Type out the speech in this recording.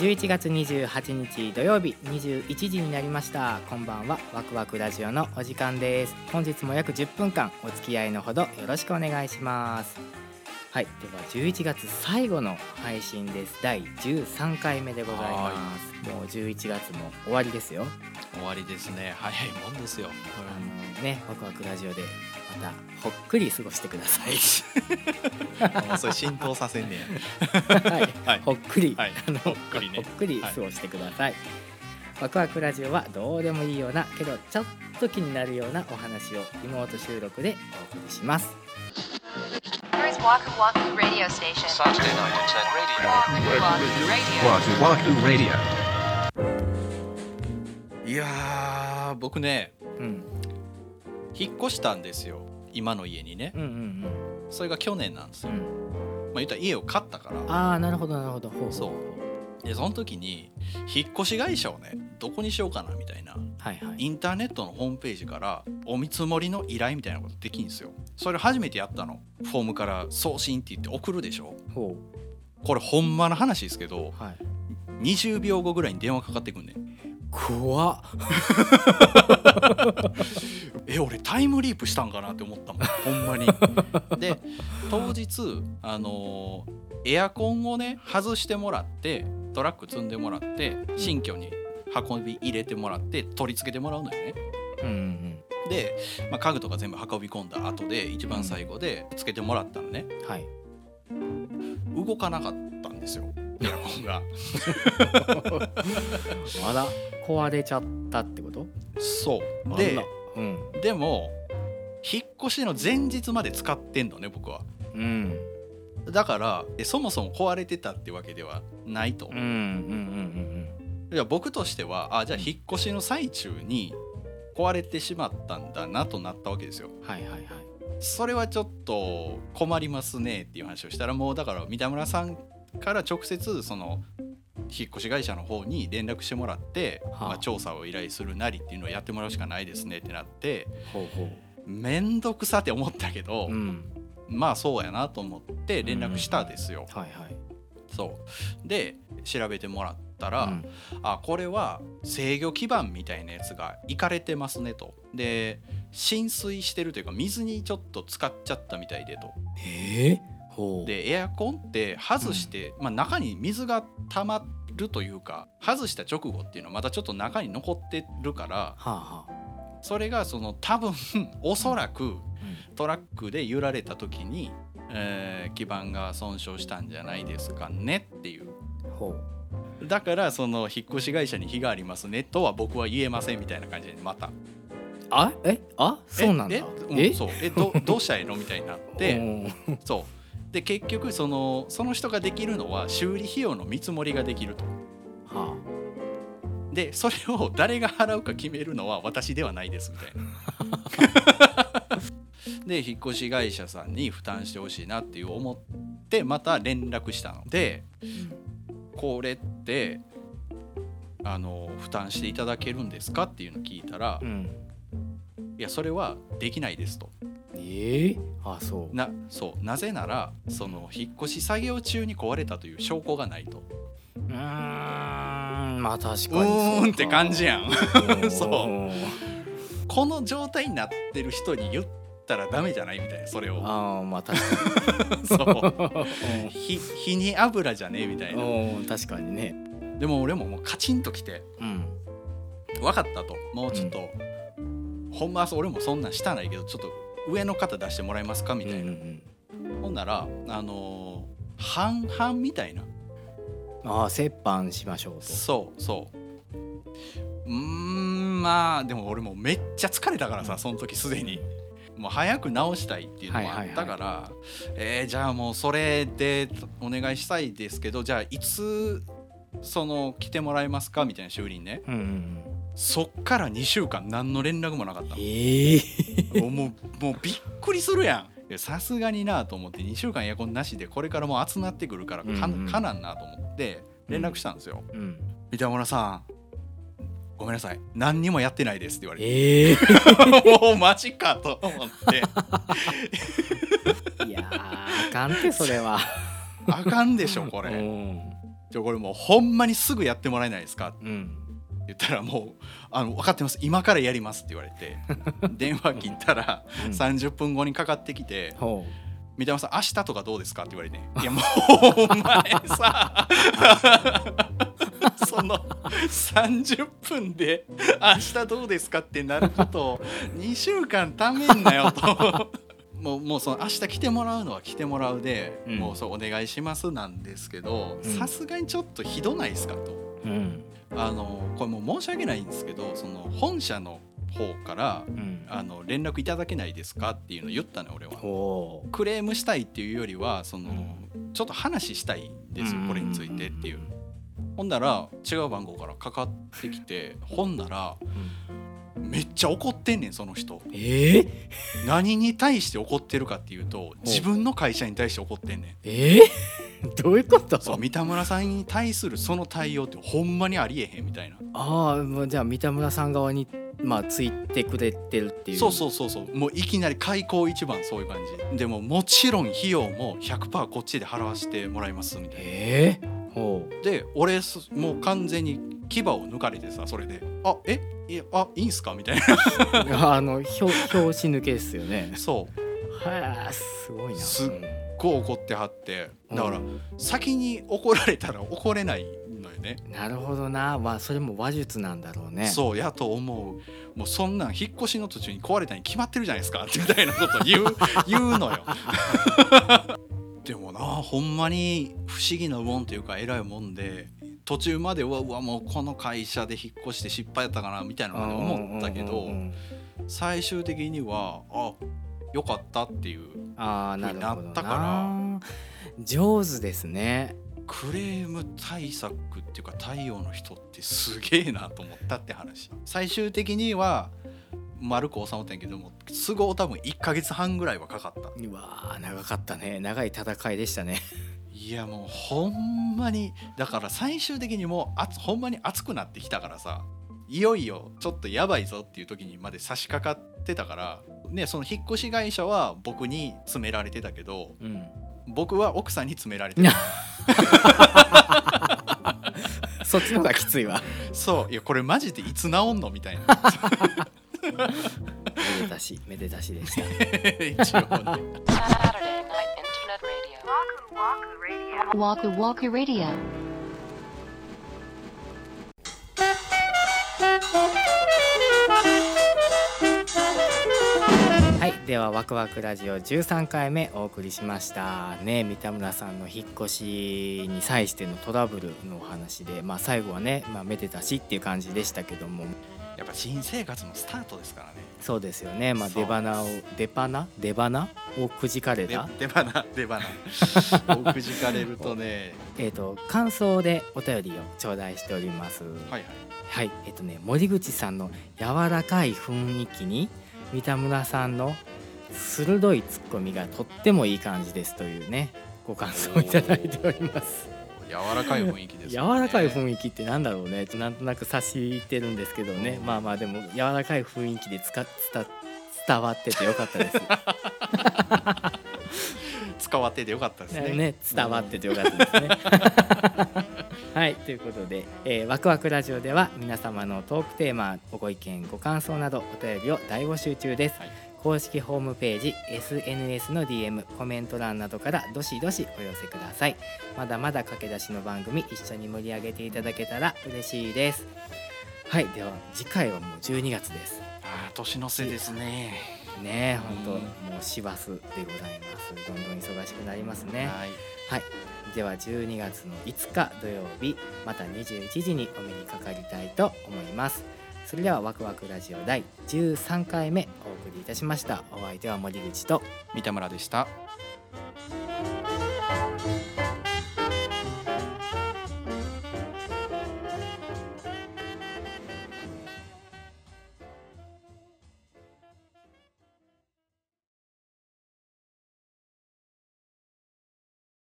11月28日土曜日21時になりました。こんばんは。ワクワクラジオのお時間です。本日も約10分間お付き合いのほどよろしくお願いします。はい。では11月最後の配信です。第13回目でございます。もう11月も終わりですよ。終わりですね。早いもんですよ、あのねワクワクラジオでまたほっくり過ごしてください。もうそれ浸透させんねはい、はい。ほっくり、はい。あのほっくりね。ほっくり過ごしてください、ワクワクラジオはどうでもいいようなけどちょっと気になるようなお話をリモート収録でお送りします。Here is Waku Waku Radio Station. Saturday night at 10 radio. Waku Waku Radio. Wahoo Wahoo Radio. いやー僕ねうん引っ越したんですよ。今の家にね。うんうんそれが去年なんですよ、うん。うんまあ言ったら家を買ったから。ああなるほどなるほど。ほうそう。でその時に引っ越し会社をねどこにしようかなみたいな。はいはい。インターネットのホームページからお見積もりの依頼みたいなことできるんですよ。それ初めてやったの。フォームから送信って言って送るでしょ。ほこれほんまの話ですけどうはい。20秒後ぐらいに電話かかってくんねん怖っ。え俺タイムリープしたんかなって思ったもん。ほんまに。で当日あのーエアコンをね外してもらってトラック積んでもらって新居に運び入れてもらって取り付けてもらうのよね。うんうんで、まあ、家具とか全部運び込んだ後で一番最後でつけてもらったのね。はい。動かなかったんですよエアコンが。まだ？壊れちゃったってこと？そう。あでらうん。でも引っ越しの前日まで使ってんのね僕は。うん。だからえそもそも壊れてたってわけではないと、う。んうんうんうん。いや僕としてはあじゃあ引っ越しの最中に壊れてしまったんだなとなったわけですよ。うんはいはいはい。それはちょっと困りますねっていう話をしたらもうだから三田村さんから直接その引っ越し会社の方に連絡してもらって、はあ。まあ、調査を依頼するなりっていうのをやってもらうしかないですねってなってほうほめんどくさって思ったけど、ううん。まあそうやなと思って連絡したですよ。はいはい。そう。で調べてもらったら、うん。あこれは制御基板みたいなやつがいかれてますねと。で浸水してるというか水にちょっと使っちゃったみたいでと。ええほうでエアコンって外して、まあ、中に水が溜まるというか外した直後っていうのはまたちょっと中に残ってるからはあはあ。それがその多分おそらくうん。トラックで揺られた時に、えー基板が損傷したんじゃないですかねっていう。ほう。だからその引っ越し会社に非がありますねとは僕は言えませんみたいな感じでまた。あ？え？あ？そうなんだ。え？え？うんそう。えどどうしたらいいの？みたいになって。うんそうで結局そのその人ができるのは修理費用の見積もりができると。はでそれを誰が払うか決めるのは私ではないですみたいな。で引っ越し会社さんに負担してほしいなっていう思ってまた連絡したのでこれってあの負担していただけるんですかっていうのを聞いたら、うん。いやそれはできないですとええあそう。なそう。なぜならその引っ越し作業中に壊れたという証拠がないと。うーんまあ確かにうーんって感じやん。うん。そう。この状態になってる人に言ったらダメじゃないみたいなそれを。ああまあ確か そう。に火火に油じゃねえみたいな。うんうん確かにね。でも俺ももうカチンときてうん。分かったと。もうちょっと、ほんまは俺もそんなんしたないけどちょっと上の方出してもらえますかみたいな、うんうんほんならあのー半々みたいな。うんああ折半しましょうと。そうそう。うーんまあでも俺もうめっちゃ疲れたからさその時すでに。もう早く直したいっていうのもあったから、えーじゃあもうそれでお願いしたいですけどじゃあいつその来てもらえますかみたいな修理にね。うんうんうんそっから2週間何の連絡もなかったの。ええもうもうびっくりするやん。さすがになと思って2週間エアコンなしでこれからもう集まってくるからか,、うんうん。かなんなと思って連絡したんですよ、うん。三田村さんごめんなさい。何にもやってないですって言われて。ええ もうマジかと思って。いやーあかんってそれは。あかんでしょこうれん。じゃあこれもうほんまにすぐやってもらえないですか?」うん言ったらもう「あの分かってます今からやります」って言われて 電話切ったらうん30分後にかかってきてほ「三玉さん明日とかどうですか?」って言われて「いやもうお前さ その30分で「明日どうですか?」ってなることを2週間ためんなよと。もうもうその明日来てもらうのは来てもらうで、うんもうそうお願いしますなんですけどうんさすがにちょっとひどないですかと。ううんあのこれもう申し訳ないんですけどその本社の方からうん。あの連絡いただけないですか？っていうのを言ったの俺は。ほクレームしたいっていうよりはその、ちょっと話したいんですようん。これについてっていう。ほんなら違う番号からかかってきてほんならう、うんめっちゃ怒ってんねんその人。えー、何に対して怒ってるかっていうと自分の会社に対して怒ってんねん。えー、どういうこと？そう三田村さんに対するその対応ってほんまにありえへんみたいな。ああじゃあ三田村さん側にまあついてくれてるっていう。そうそうそうそう。もういきなり開口一番そういう感じ。でももちろん費用も100%こっちで払わせてもらいますみたいえー、ほなで俺すもう完全に牙を抜かれてさそれで「あえ？いやあいいんすか?」みたいな。う あの表表紙抜けですよね。そう。はあすごいな。すっこう怒ってはって。だからうん先に怒られたら怒れないのよね。なるほどな。まあそれも話術なんだろうね。そうやと思う。もうそんなん引っ越しの途中に壊れたに決まってるじゃないですか。みたいなこと言う 言うのよ。でもなほんまに不思議なもんというか偉いもんで途中までうわうわもうこの会社で引っ越して失敗やったかなみたいなの思ったけど最終的にはあよかったっていうああなったか上手ですね。クレーム対策っていうか対応の人ってすげえなと思ったって話。最終的には丸く収まったんやけども都合多分1ヶ月半ぐらいはかかった。うわー長かったね。長い戦いでしたねいやもうほんまにだから最終的にもうあつほんまに熱くなってきたからさいよいよちょっとやばいぞっていう時にまで差し掛かってたからねその引っ越し会社は僕に詰められてたけどうん。僕は奥さんに詰められてた。そっちの方がきついわ。そう。いやこれマジでいつ治んのみたいな。めでたしめでたしでした。一応ね Waku Waku Radio. はいではワクワクラジオ13回目お送りしましたね。三田村さんの引っ越しに際してのトラブルのお話でまあ最後はねまあめでたしっていう感じでしたけども。やっぱ新生活のスタートですからね。そうですよね。まあ出花を出花？出花？をくじかれでた出花出花。お くじかれるとね。えっ、と感想でお便りを頂戴しております。はいはい。はい、えっとね森口さんの柔らかい雰囲気に三田村さんの鋭いツッコミがとってもいい感じですというねご感想をいただいております。柔らかい雰囲気ですね。らかい雰囲気ってなんだろうね。なんとなく察してるんですけどね。まあまあでも柔らかい雰囲気でつか伝伝わっててよかったです。使わっててよかったですね。ね伝わっててよかったですね。はいということで、えーワクワクラジオでは皆様のトークテーマご意見ご感想などお便りを大募集中です、はい公式ホームページ SNS の DM コメント欄などからどしどしお寄せください。まだまだ駆け出しの番組一緒に盛り上げていただけたら嬉しいです。はいでは次回はもう12月です。あー年の瀬ですね。ね本当、うんもう師走でございます。どんどん忙しくなりますね。はい。はい。では12月の5日土曜日また21時にお目にかかりたいと思います。それではワクワクラジオ第13回目お送りいたしました。お相手は森口と三田村でした